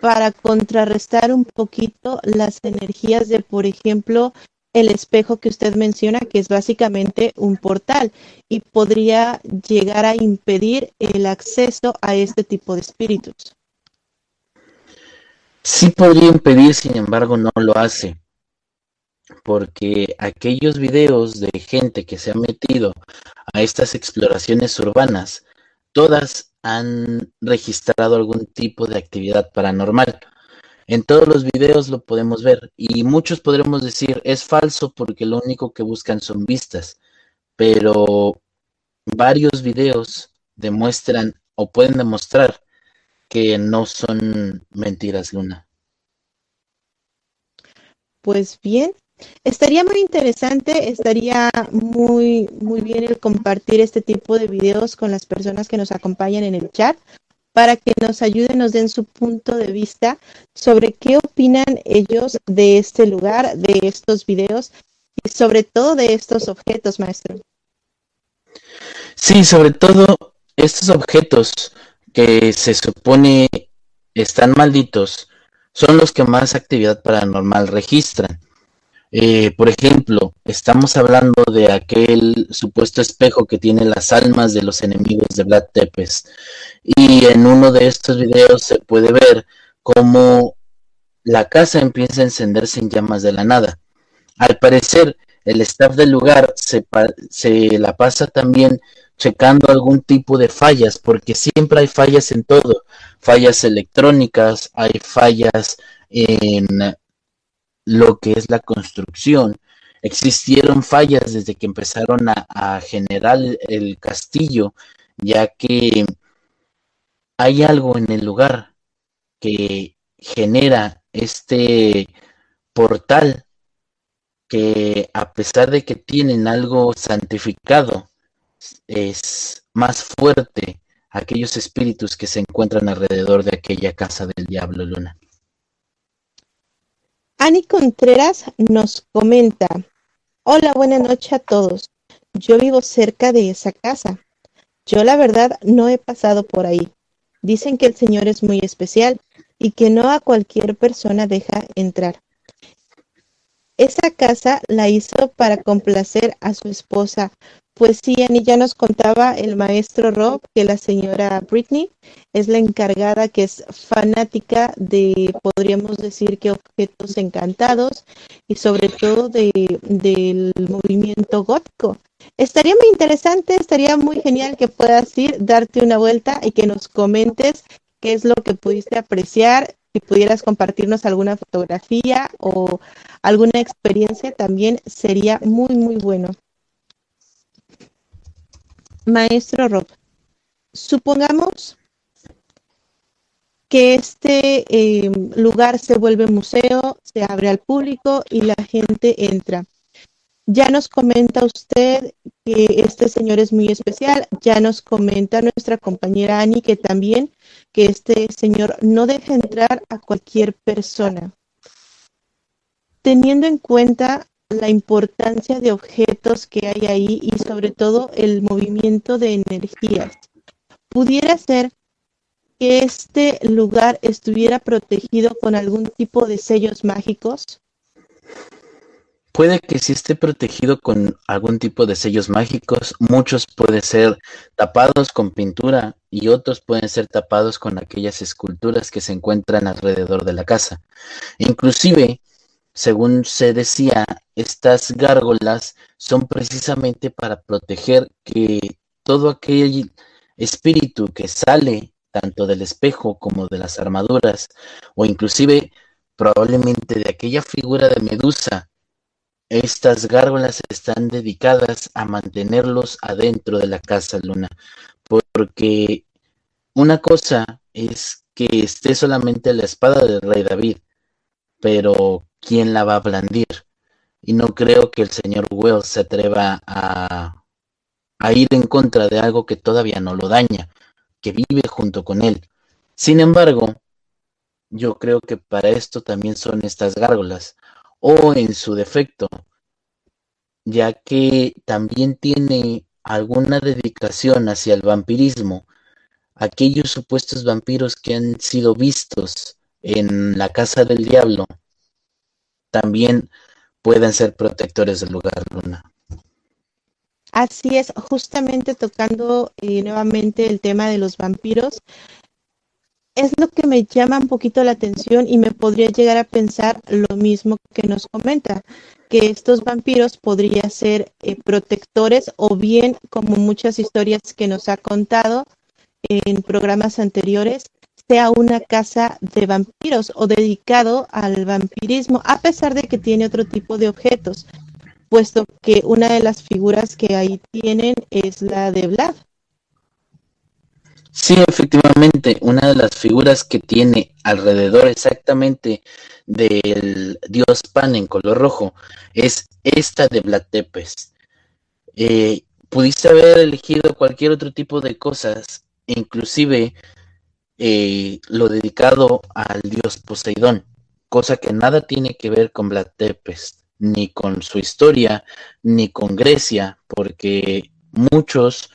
para contrarrestar un poquito las energías de, por ejemplo, el espejo que usted menciona, que es básicamente un portal y podría llegar a impedir el acceso a este tipo de espíritus. Sí podría impedir, sin embargo, no lo hace. Porque aquellos videos de gente que se ha metido a estas exploraciones urbanas, todas han registrado algún tipo de actividad paranormal. En todos los videos lo podemos ver y muchos podremos decir es falso porque lo único que buscan son vistas, pero varios videos demuestran o pueden demostrar que no son mentiras, Luna. Pues bien, estaría muy interesante, estaría muy muy bien el compartir este tipo de videos con las personas que nos acompañan en el chat para que nos ayuden, nos den su punto de vista sobre qué opinan ellos de este lugar, de estos videos y sobre todo de estos objetos, maestro. Sí, sobre todo estos objetos que se supone están malditos son los que más actividad paranormal registran. Eh, por ejemplo, estamos hablando de aquel supuesto espejo que tiene las almas de los enemigos de Vlad Tepes. Y en uno de estos videos se puede ver cómo la casa empieza a encenderse en llamas de la nada. Al parecer, el staff del lugar se, se la pasa también checando algún tipo de fallas, porque siempre hay fallas en todo, fallas electrónicas, hay fallas en lo que es la construcción. Existieron fallas desde que empezaron a, generar el castillo, ya que hay algo en el lugar que genera este portal que a pesar de que tienen algo santificado, es más fuerte aquellos espíritus que se encuentran alrededor de aquella casa del diablo, Luna. Ani Contreras nos comenta, hola, buena noche a todos. Yo vivo cerca de esa casa. Yo la verdad no he pasado por ahí. Dicen que el Señor es muy especial y que no a cualquier persona deja entrar. Esa casa la hizo para complacer a su esposa. Pues sí, Annie, ya nos contaba el maestro Rob que la señora Britney es la encargada que es fanática de, podríamos decir que objetos encantados y sobre todo de, del movimiento gótico. Estaría muy interesante, estaría muy genial que puedas ir, darte una vuelta y que nos comentes qué es lo que pudiste apreciar, si pudieras compartirnos alguna fotografía o alguna experiencia, también sería muy, muy bueno. Maestro Rob, supongamos que este eh, lugar se vuelve museo, se abre al público y la gente entra. Ya nos comenta usted que este señor es muy especial, ya nos comenta nuestra compañera Ani que también que este señor no deja entrar a cualquier persona. Teniendo en cuenta la importancia de objetos que hay ahí y sobre todo el movimiento de energías, pudiera ser que este lugar estuviera protegido con algún tipo de sellos mágicos? Puede que sí esté protegido con algún tipo de sellos mágicos, muchos pueden ser tapados con pintura y otros pueden ser tapados con aquellas esculturas que se encuentran alrededor de la casa. Inclusive, según se decía, estas gárgolas son precisamente para proteger que todo aquel espíritu que sale tanto del espejo como de las armaduras o inclusive probablemente de aquella figura de Medusa estas gárgolas están dedicadas a mantenerlos adentro de la casa luna, porque una cosa es que esté solamente la espada del rey David, pero ¿quién la va a blandir? Y no creo que el señor Wells se atreva a, a ir en contra de algo que todavía no lo daña, que vive junto con él. Sin embargo, yo creo que para esto también son estas gárgolas, o en su defecto, ya que también tiene alguna dedicación hacia el vampirismo, aquellos supuestos vampiros que han sido vistos en la casa del diablo, también pueden ser protectores del lugar, Luna. Así es, justamente tocando eh, nuevamente el tema de los vampiros, es lo que me llama un poquito la atención y me podría llegar a pensar lo mismo que nos comenta, que estos vampiros podrían ser eh, protectores o bien, como muchas historias que nos ha contado en programas anteriores, sea una casa de vampiros o dedicado al vampirismo, a pesar de que tiene otro tipo de objetos, puesto que una de las figuras que ahí tienen es la de Vlad. Sí, efectivamente, una de las figuras que tiene alrededor exactamente del dios Pan en color rojo es esta de Vlad Tepes. Eh, pudiste haber elegido cualquier otro tipo de cosas, inclusive eh, lo dedicado al dios Poseidón, cosa que nada tiene que ver con Vlad Tepes, ni con su historia, ni con Grecia, porque muchos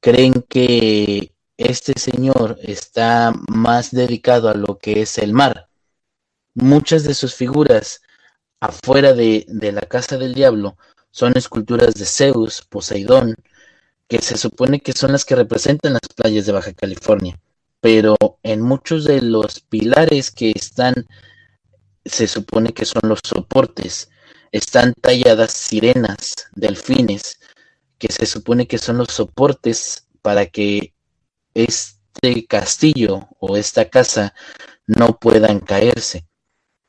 creen que este señor está más dedicado a lo que es el mar. Muchas de sus figuras afuera de, la casa del diablo son esculturas de Zeus, Poseidón, que se supone que son las que representan las playas de Baja California. Pero en muchos de los pilares que están, se supone que son los soportes, están talladas sirenas, delfines, que se supone que son los soportes para que este castillo o esta casa no puedan caerse.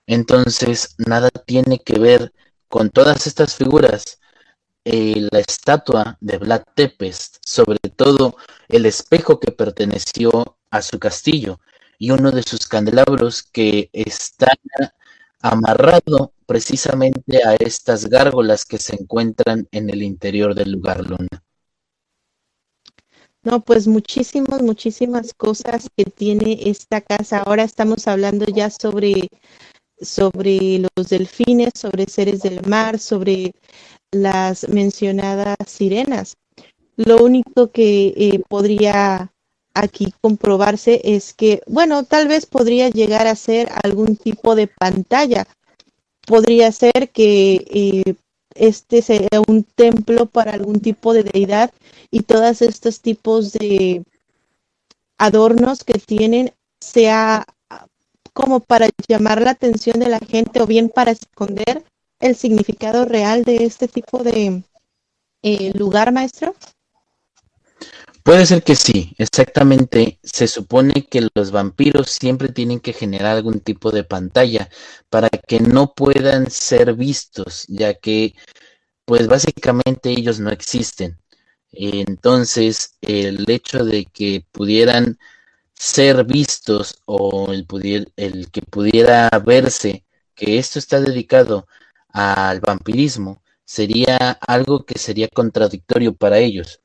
Entonces, nada tiene que ver con todas estas figuras. Eh, la estatua de Vlad Tepes, sobre todo el espejo que perteneció a su castillo y uno de sus candelabros que está amarrado precisamente a estas gárgolas que se encuentran en el interior del lugar luna. No, pues muchísimas, muchísimas cosas que tiene esta casa. Ahora estamos hablando ya sobre, sobre los delfines, sobre seres del mar, sobre las mencionadas sirenas. Lo único que eh, podría aquí comprobarse es que, bueno, tal vez podría llegar a ser algún tipo de pantalla, podría ser que eh, este sea un templo para algún tipo de deidad y todos estos tipos de adornos que tienen sea como para llamar la atención de la gente o bien para esconder el significado real de este tipo de eh, lugar, maestro? Puede ser que sí, exactamente. Se supone que los vampiros siempre tienen que generar algún tipo de pantalla para que no puedan ser vistos, ya que pues básicamente ellos no existen. Entonces, el hecho de que pudieran ser vistos o el, el que pudiera verse que esto está dedicado al vampirismo sería algo que sería contradictorio para ellos.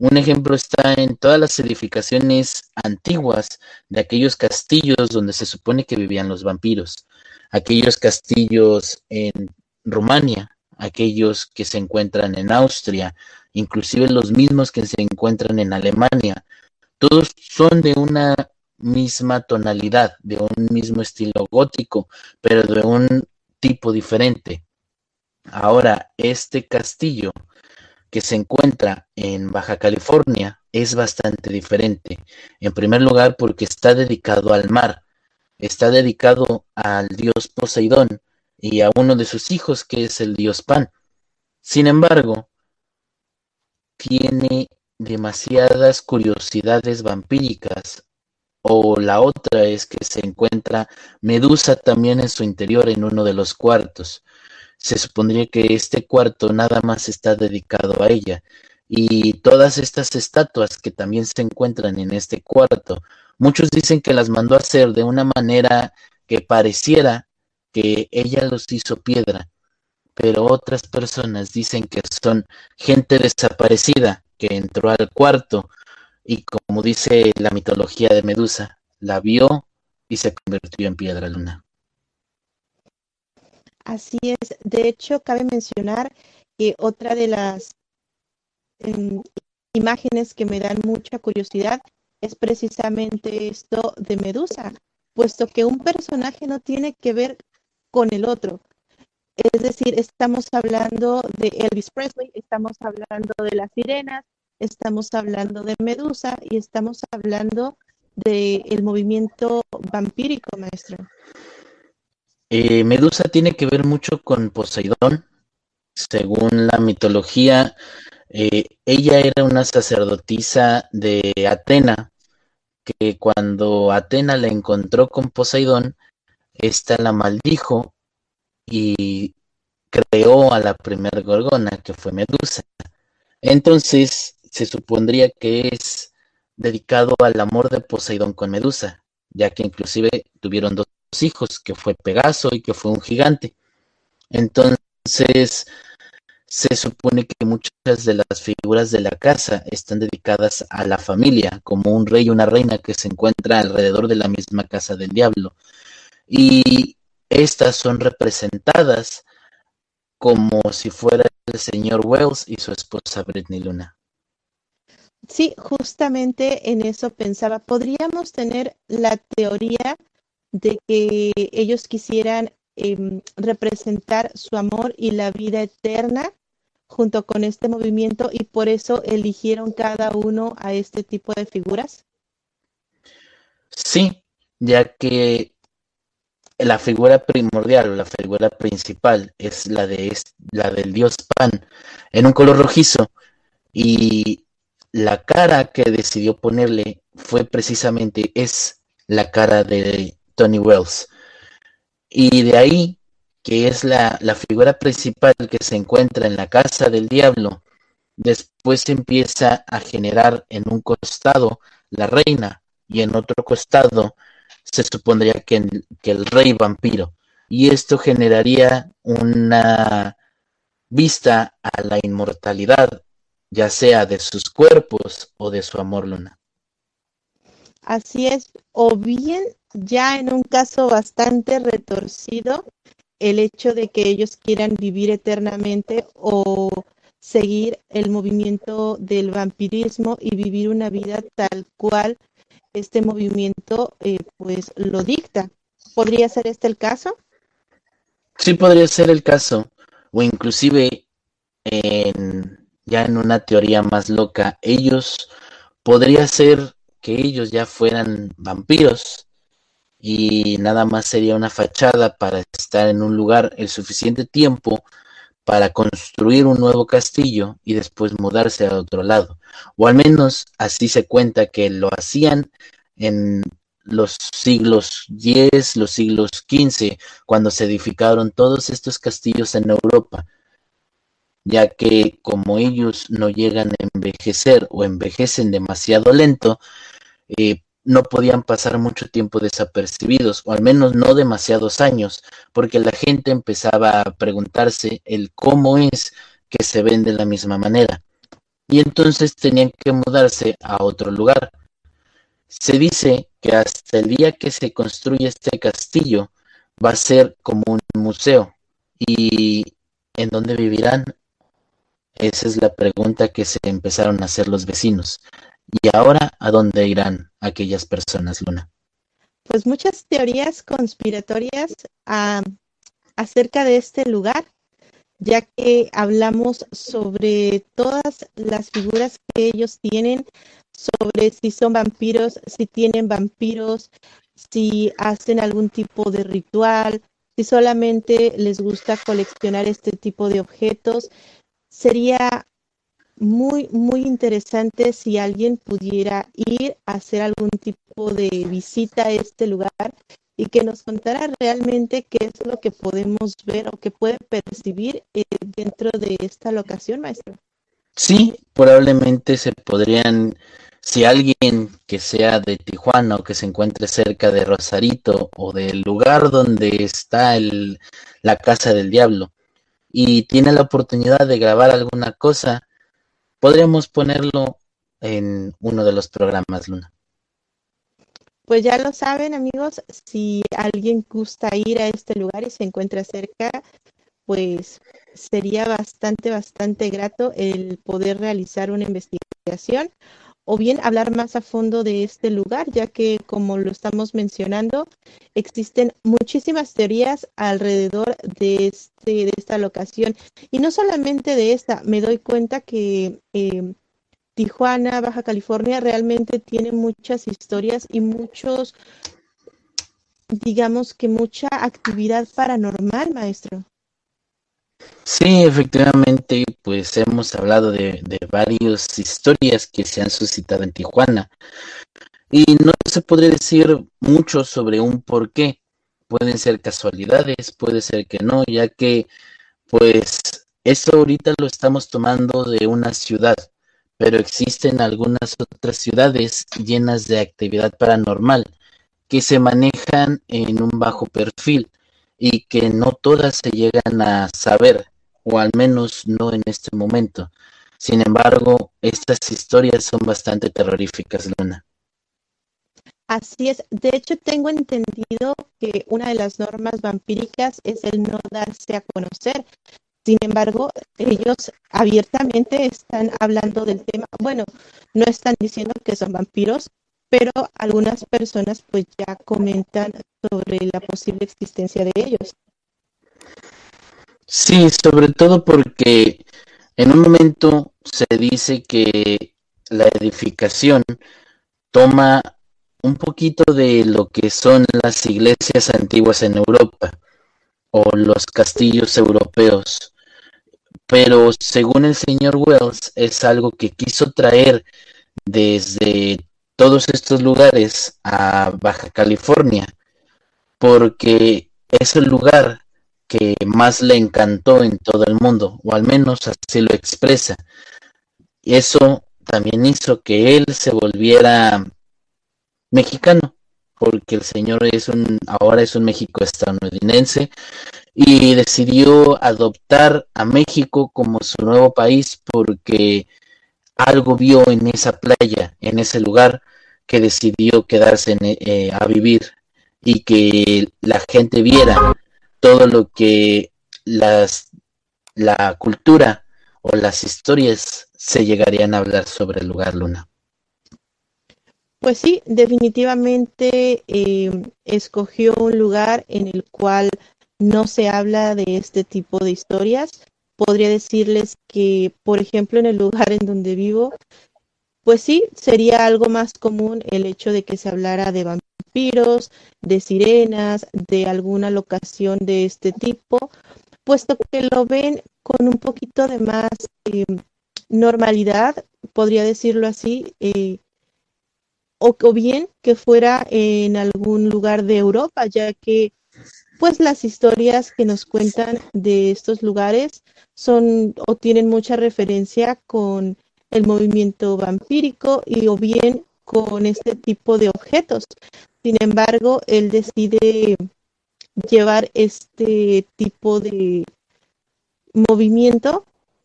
Un ejemplo está en todas las edificaciones antiguas de aquellos castillos donde se supone que vivían los vampiros, aquellos castillos en Rumania, aquellos que se encuentran en Austria, inclusive los mismos que se encuentran en Alemania, todos son de una misma tonalidad, de un mismo estilo gótico, pero de un tipo diferente. Ahora, este castillo que se encuentra en Baja California es bastante diferente. En primer lugar, porque está dedicado al mar, está dedicado al dios Poseidón y a uno de sus hijos, que es el dios Pan. Sin embargo, tiene demasiadas curiosidades vampíricas o la otra es que se encuentra Medusa también en su interior en uno de los cuartos. Se supondría que este cuarto nada más está dedicado a ella. Y todas estas estatuas que también se encuentran en este cuarto, muchos dicen que las mandó hacer de una manera que pareciera que ella los hizo piedra, pero otras personas dicen que son gente desaparecida que entró al cuarto y como dice la mitología de Medusa, la vio y se convirtió en piedra luna. Así es. De hecho, cabe mencionar que otra de las em, imágenes que me dan mucha curiosidad es precisamente esto de Medusa, puesto que un personaje no tiene que ver con el otro. Es decir, estamos hablando de Elvis Presley, estamos hablando de las sirenas, estamos hablando de Medusa y estamos hablando del movimiento vampírico, maestro. Eh, Medusa tiene que ver mucho con Poseidón. Según la mitología, eh, ella era una sacerdotisa de Atena, que cuando Atena la encontró con Poseidón, ésta la maldijo y creó a la primera gorgona, que fue Medusa. Entonces, se supondría que es dedicado al amor de Poseidón con Medusa, ya que inclusive tuvieron dos hijos, que fue Pegaso y que fue un gigante. Entonces, se supone que muchas de las figuras de la casa están dedicadas a la familia, como un rey y una reina que se encuentra alrededor de la misma casa del diablo. Y estas son representadas como si fuera el señor Wells y su esposa Britney Luna. Sí, justamente en eso pensaba. Podríamos tener la teoría de que ellos quisieran em, representar su amor y la vida eterna junto con este movimiento y por eso eligieron cada uno a este tipo de figuras. Sí, ya que la figura primordial o la figura principal es la de la del dios Pan en un color rojizo y la cara que decidió ponerle fue precisamente, es la cara de Tony Wells. Y de ahí, que es la, la figura principal que se encuentra en la casa del diablo, después empieza a generar en un costado la reina y en otro costado se supondría que, que, el rey vampiro. Y esto generaría una vista a la inmortalidad ya sea de sus cuerpos o de su amor luna. Así es, o bien ya en un caso bastante retorcido, el hecho de que ellos quieran vivir eternamente o seguir el movimiento del vampirismo y vivir una vida tal cual este movimiento eh, pues lo dicta. ¿Podría ser este el caso? Sí podría ser el caso, o inclusive en, ya en una teoría más loca, ellos podría ser que ellos ya fueran vampiros y nada más sería una fachada para estar en un lugar el suficiente tiempo para construir un nuevo castillo y después mudarse a otro lado. O al menos así se cuenta que lo hacían en los siglos X, los siglos XV, cuando se edificaron todos estos castillos en Europa, ya que como ellos no llegan a envejecer o envejecen demasiado lento, eh, no podían pasar mucho tiempo desapercibidos, o al menos no demasiados años, porque la gente empezaba a preguntarse el cómo es que se ven de la misma manera. Y entonces tenían que mudarse a otro lugar. Se dice que hasta el día que se construye este castillo va a ser como un museo. ¿Y en dónde vivirán? Esa es la pregunta que se empezaron a hacer los vecinos. ¿Y ahora a dónde irán aquellas personas, Luna? Pues muchas teorías conspiratorias ah, acerca de este lugar, ya que hablamos sobre todas las figuras que ellos tienen, sobre si son vampiros, si tienen vampiros, si hacen algún tipo de ritual, si solamente les gusta coleccionar este tipo de objetos. Sería muy, muy interesante si alguien pudiera ir a hacer algún tipo de visita a este lugar y que nos contara realmente qué es lo que podemos ver o que puede percibir eh, dentro de esta locación, maestro. Sí, probablemente se podrían, si alguien que sea de Tijuana o que se encuentre cerca de Rosarito o del lugar donde está el, la casa del diablo y tiene la oportunidad de grabar alguna cosa, podríamos ponerlo en uno de los programas, Luna. Pues ya lo saben, amigos, si alguien gusta ir a este lugar y se encuentra cerca, pues sería bastante, bastante grato el poder realizar una investigación o bien hablar más a fondo de este lugar, ya que como lo estamos mencionando, existen muchísimas teorías alrededor de, este, de esta locación. Y no solamente de esta, me doy cuenta que eh, Tijuana, Baja California, realmente tiene muchas historias y muchos, digamos que mucha actividad paranormal, maestro. Sí, efectivamente, pues hemos hablado de, varias historias que se han suscitado en Tijuana y no se podría decir mucho sobre un por qué. Pueden ser casualidades, puede ser que no, ya que pues esto ahorita lo estamos tomando de una ciudad, pero existen algunas otras ciudades llenas de actividad paranormal que se manejan en un bajo perfil y que no todas se llegan a saber, o al menos no en este momento. Sin embargo, estas historias son bastante terroríficas, Luna. Así es. De hecho, tengo entendido que una de las normas vampíricas es el no darse a conocer. Sin embargo, ellos abiertamente están hablando del tema. Bueno, no están diciendo que son vampiros, pero algunas personas pues ya comentan sobre la posible existencia de ellos. Sí, sobre todo porque en un momento se dice que la edificación toma un poquito de lo que son las iglesias antiguas en Europa o los castillos europeos. Pero según el señor Wells es algo que quiso traer desde todos estos lugares a Baja California, porque es el lugar que más le encantó en todo el mundo, o al menos así lo expresa. Eso también hizo que él se volviera mexicano, porque el señor es un, ahora es un México estadounidense y decidió adoptar a México como su nuevo país porque algo vio en esa playa, en ese lugar, que decidió quedarse eh, a vivir y que la gente viera todo lo que las, la cultura o las historias se llegarían a hablar sobre el lugar Luna. Pues sí, definitivamente eh, escogió un lugar en el cual no se habla de este tipo de historias. Podría decirles que, por ejemplo, en el lugar en donde vivo, pues sí, sería algo más común el hecho de que se hablara de vampiros, de sirenas, de alguna locación de este tipo, puesto que lo ven con un poquito de más eh, normalidad, podría decirlo así, eh, o bien que fuera en algún lugar de Europa, ya que pues las historias que nos cuentan de estos lugares son o tienen mucha referencia con el movimiento vampírico y o bien con este tipo de objetos. Sin embargo, él decide llevar este tipo de movimiento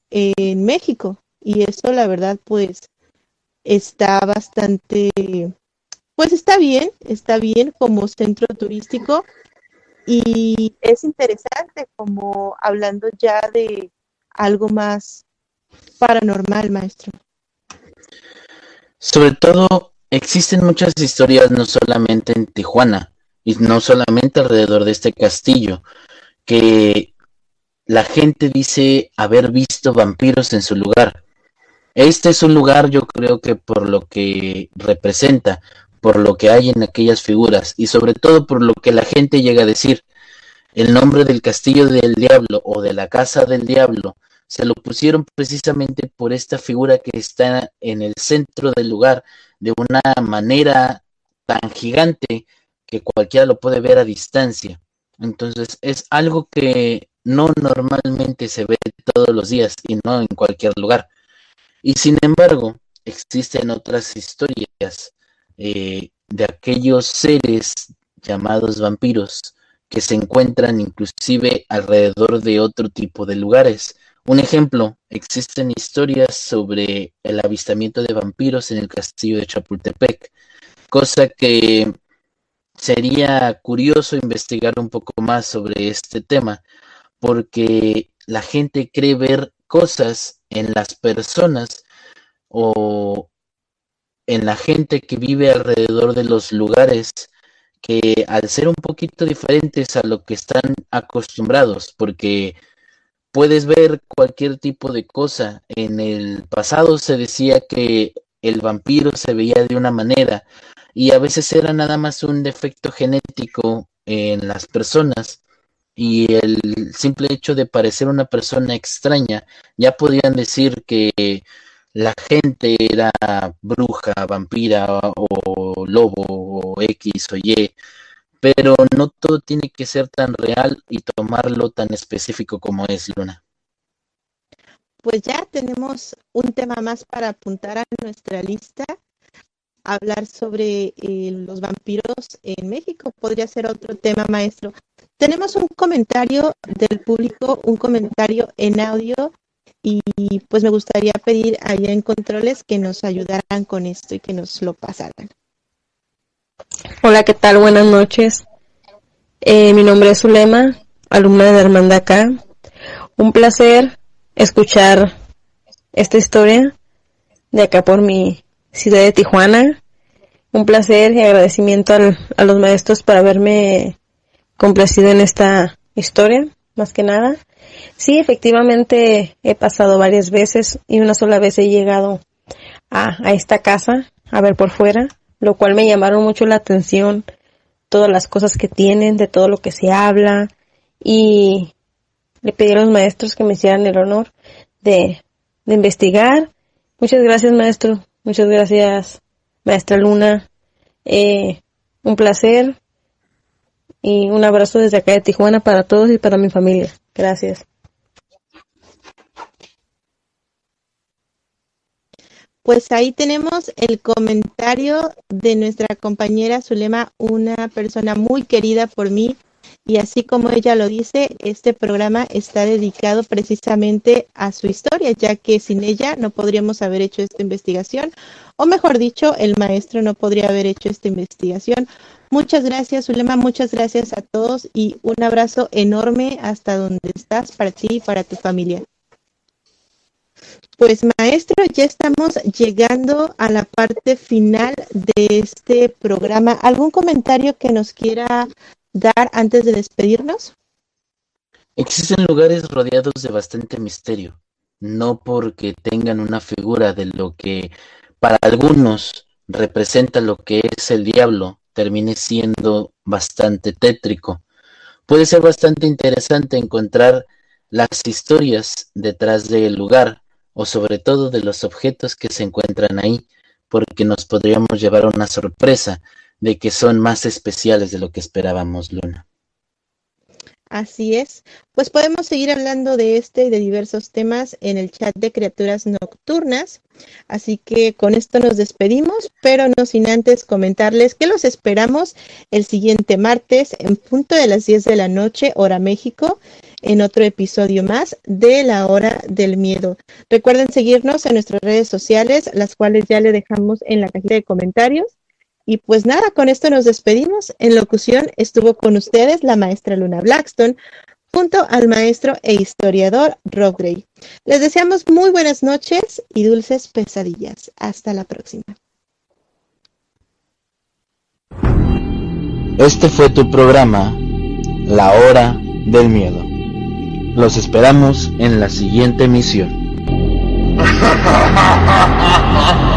en México y eso la verdad pues está bastante pues está bien, está bien como centro turístico y es interesante como hablando ya de algo más paranormal, maestro. Sobre todo, existen muchas historias no solamente en Tijuana y no solamente alrededor de este castillo, que la gente dice haber visto vampiros en su lugar. Este es un lugar, yo creo que por lo que representa, por lo que hay en aquellas figuras y sobre todo por lo que la gente llega a decir. El nombre del castillo del diablo o de la casa del diablo se lo pusieron precisamente por esta figura que está en el centro del lugar de una manera tan gigante que cualquiera lo puede ver a distancia. Entonces es algo que no normalmente se ve todos los días y no en cualquier lugar. Y sin embargo, existen otras historias eh, de aquellos seres llamados vampiros que se encuentran inclusive alrededor de otro tipo de lugares. Un ejemplo, existen historias sobre el avistamiento de vampiros en el castillo de Chapultepec, cosa que sería curioso investigar un poco más sobre este tema, porque la gente cree ver cosas en las personas o en la gente que vive alrededor de los lugares que al ser un poquito diferentes a lo que están acostumbrados, porque puedes ver cualquier tipo de cosa. En el pasado se decía que el vampiro se veía de una manera y a veces era nada más un defecto genético en las personas y el simple hecho de parecer una persona extraña ya podían decir que la gente era bruja, vampira o lobo o X o Y, pero no todo tiene que ser tan real y tomarlo tan específico como es Luna. Pues ya tenemos un tema más para apuntar a nuestra lista. Hablar sobre eh, los vampiros en México podría ser otro tema, maestro. Tenemos un comentario del público, un comentario en audio y pues me gustaría pedir allá en controles que nos ayudaran con esto y que nos lo pasaran. Hola, ¿qué tal? Buenas noches. Eh, mi nombre es Zulema, alumna de Hermandad acá. Un placer escuchar esta historia de acá por mi ciudad de Tijuana. Un placer y agradecimiento al, a los maestros por haberme complacido en esta historia, más que nada. Sí, efectivamente he pasado varias veces y una sola vez he llegado a, a esta casa a ver por fuera, lo cual me llamaron mucho la atención todas las cosas que tienen, de todo lo que se habla y le pedí a los maestros que me hicieran el honor de, de investigar. Muchas gracias maestro, muchas gracias maestra Luna. Eh, un placer y un abrazo desde acá de Tijuana para todos y para mi familia. Gracias. Pues ahí tenemos el comentario de nuestra compañera Zulema, una persona muy querida por mí. Y así como ella lo dice, este programa está dedicado precisamente a su historia, ya que sin ella no podríamos haber hecho esta investigación, o mejor dicho, el maestro no podría haber hecho esta investigación. Muchas gracias, Zulema, muchas gracias a todos y un abrazo enorme hasta donde estás para ti y para tu familia. Pues maestro, ya estamos llegando a la parte final de este programa. ¿Algún comentario que nos quiera dar antes de despedirnos? Existen lugares rodeados de bastante misterio, no porque tengan una figura de lo que para algunos representa lo que es el diablo, termine siendo bastante tétrico. Puede ser bastante interesante encontrar las historias detrás del lugar o sobre todo de los objetos que se encuentran ahí, porque nos podríamos llevar una sorpresa de que son más especiales de lo que esperábamos, Luna. Así es. Pues podemos seguir hablando de este y de diversos temas en el chat de criaturas nocturnas. Así que con esto nos despedimos, pero no sin antes comentarles que los esperamos el siguiente martes en punto de las 10 de la noche, hora México, en otro episodio más de La Hora del Miedo. Recuerden seguirnos en nuestras redes sociales, las cuales ya le dejamos en la cajita de comentarios. Y pues nada, con esto nos despedimos. En locución estuvo con ustedes la maestra Luna Blackstone junto al maestro e historiador Rob Gray. Les deseamos muy buenas noches y dulces pesadillas. Hasta la próxima. Este fue tu programa, La Hora del Miedo. Los esperamos en la siguiente emisión. [LAUGHS]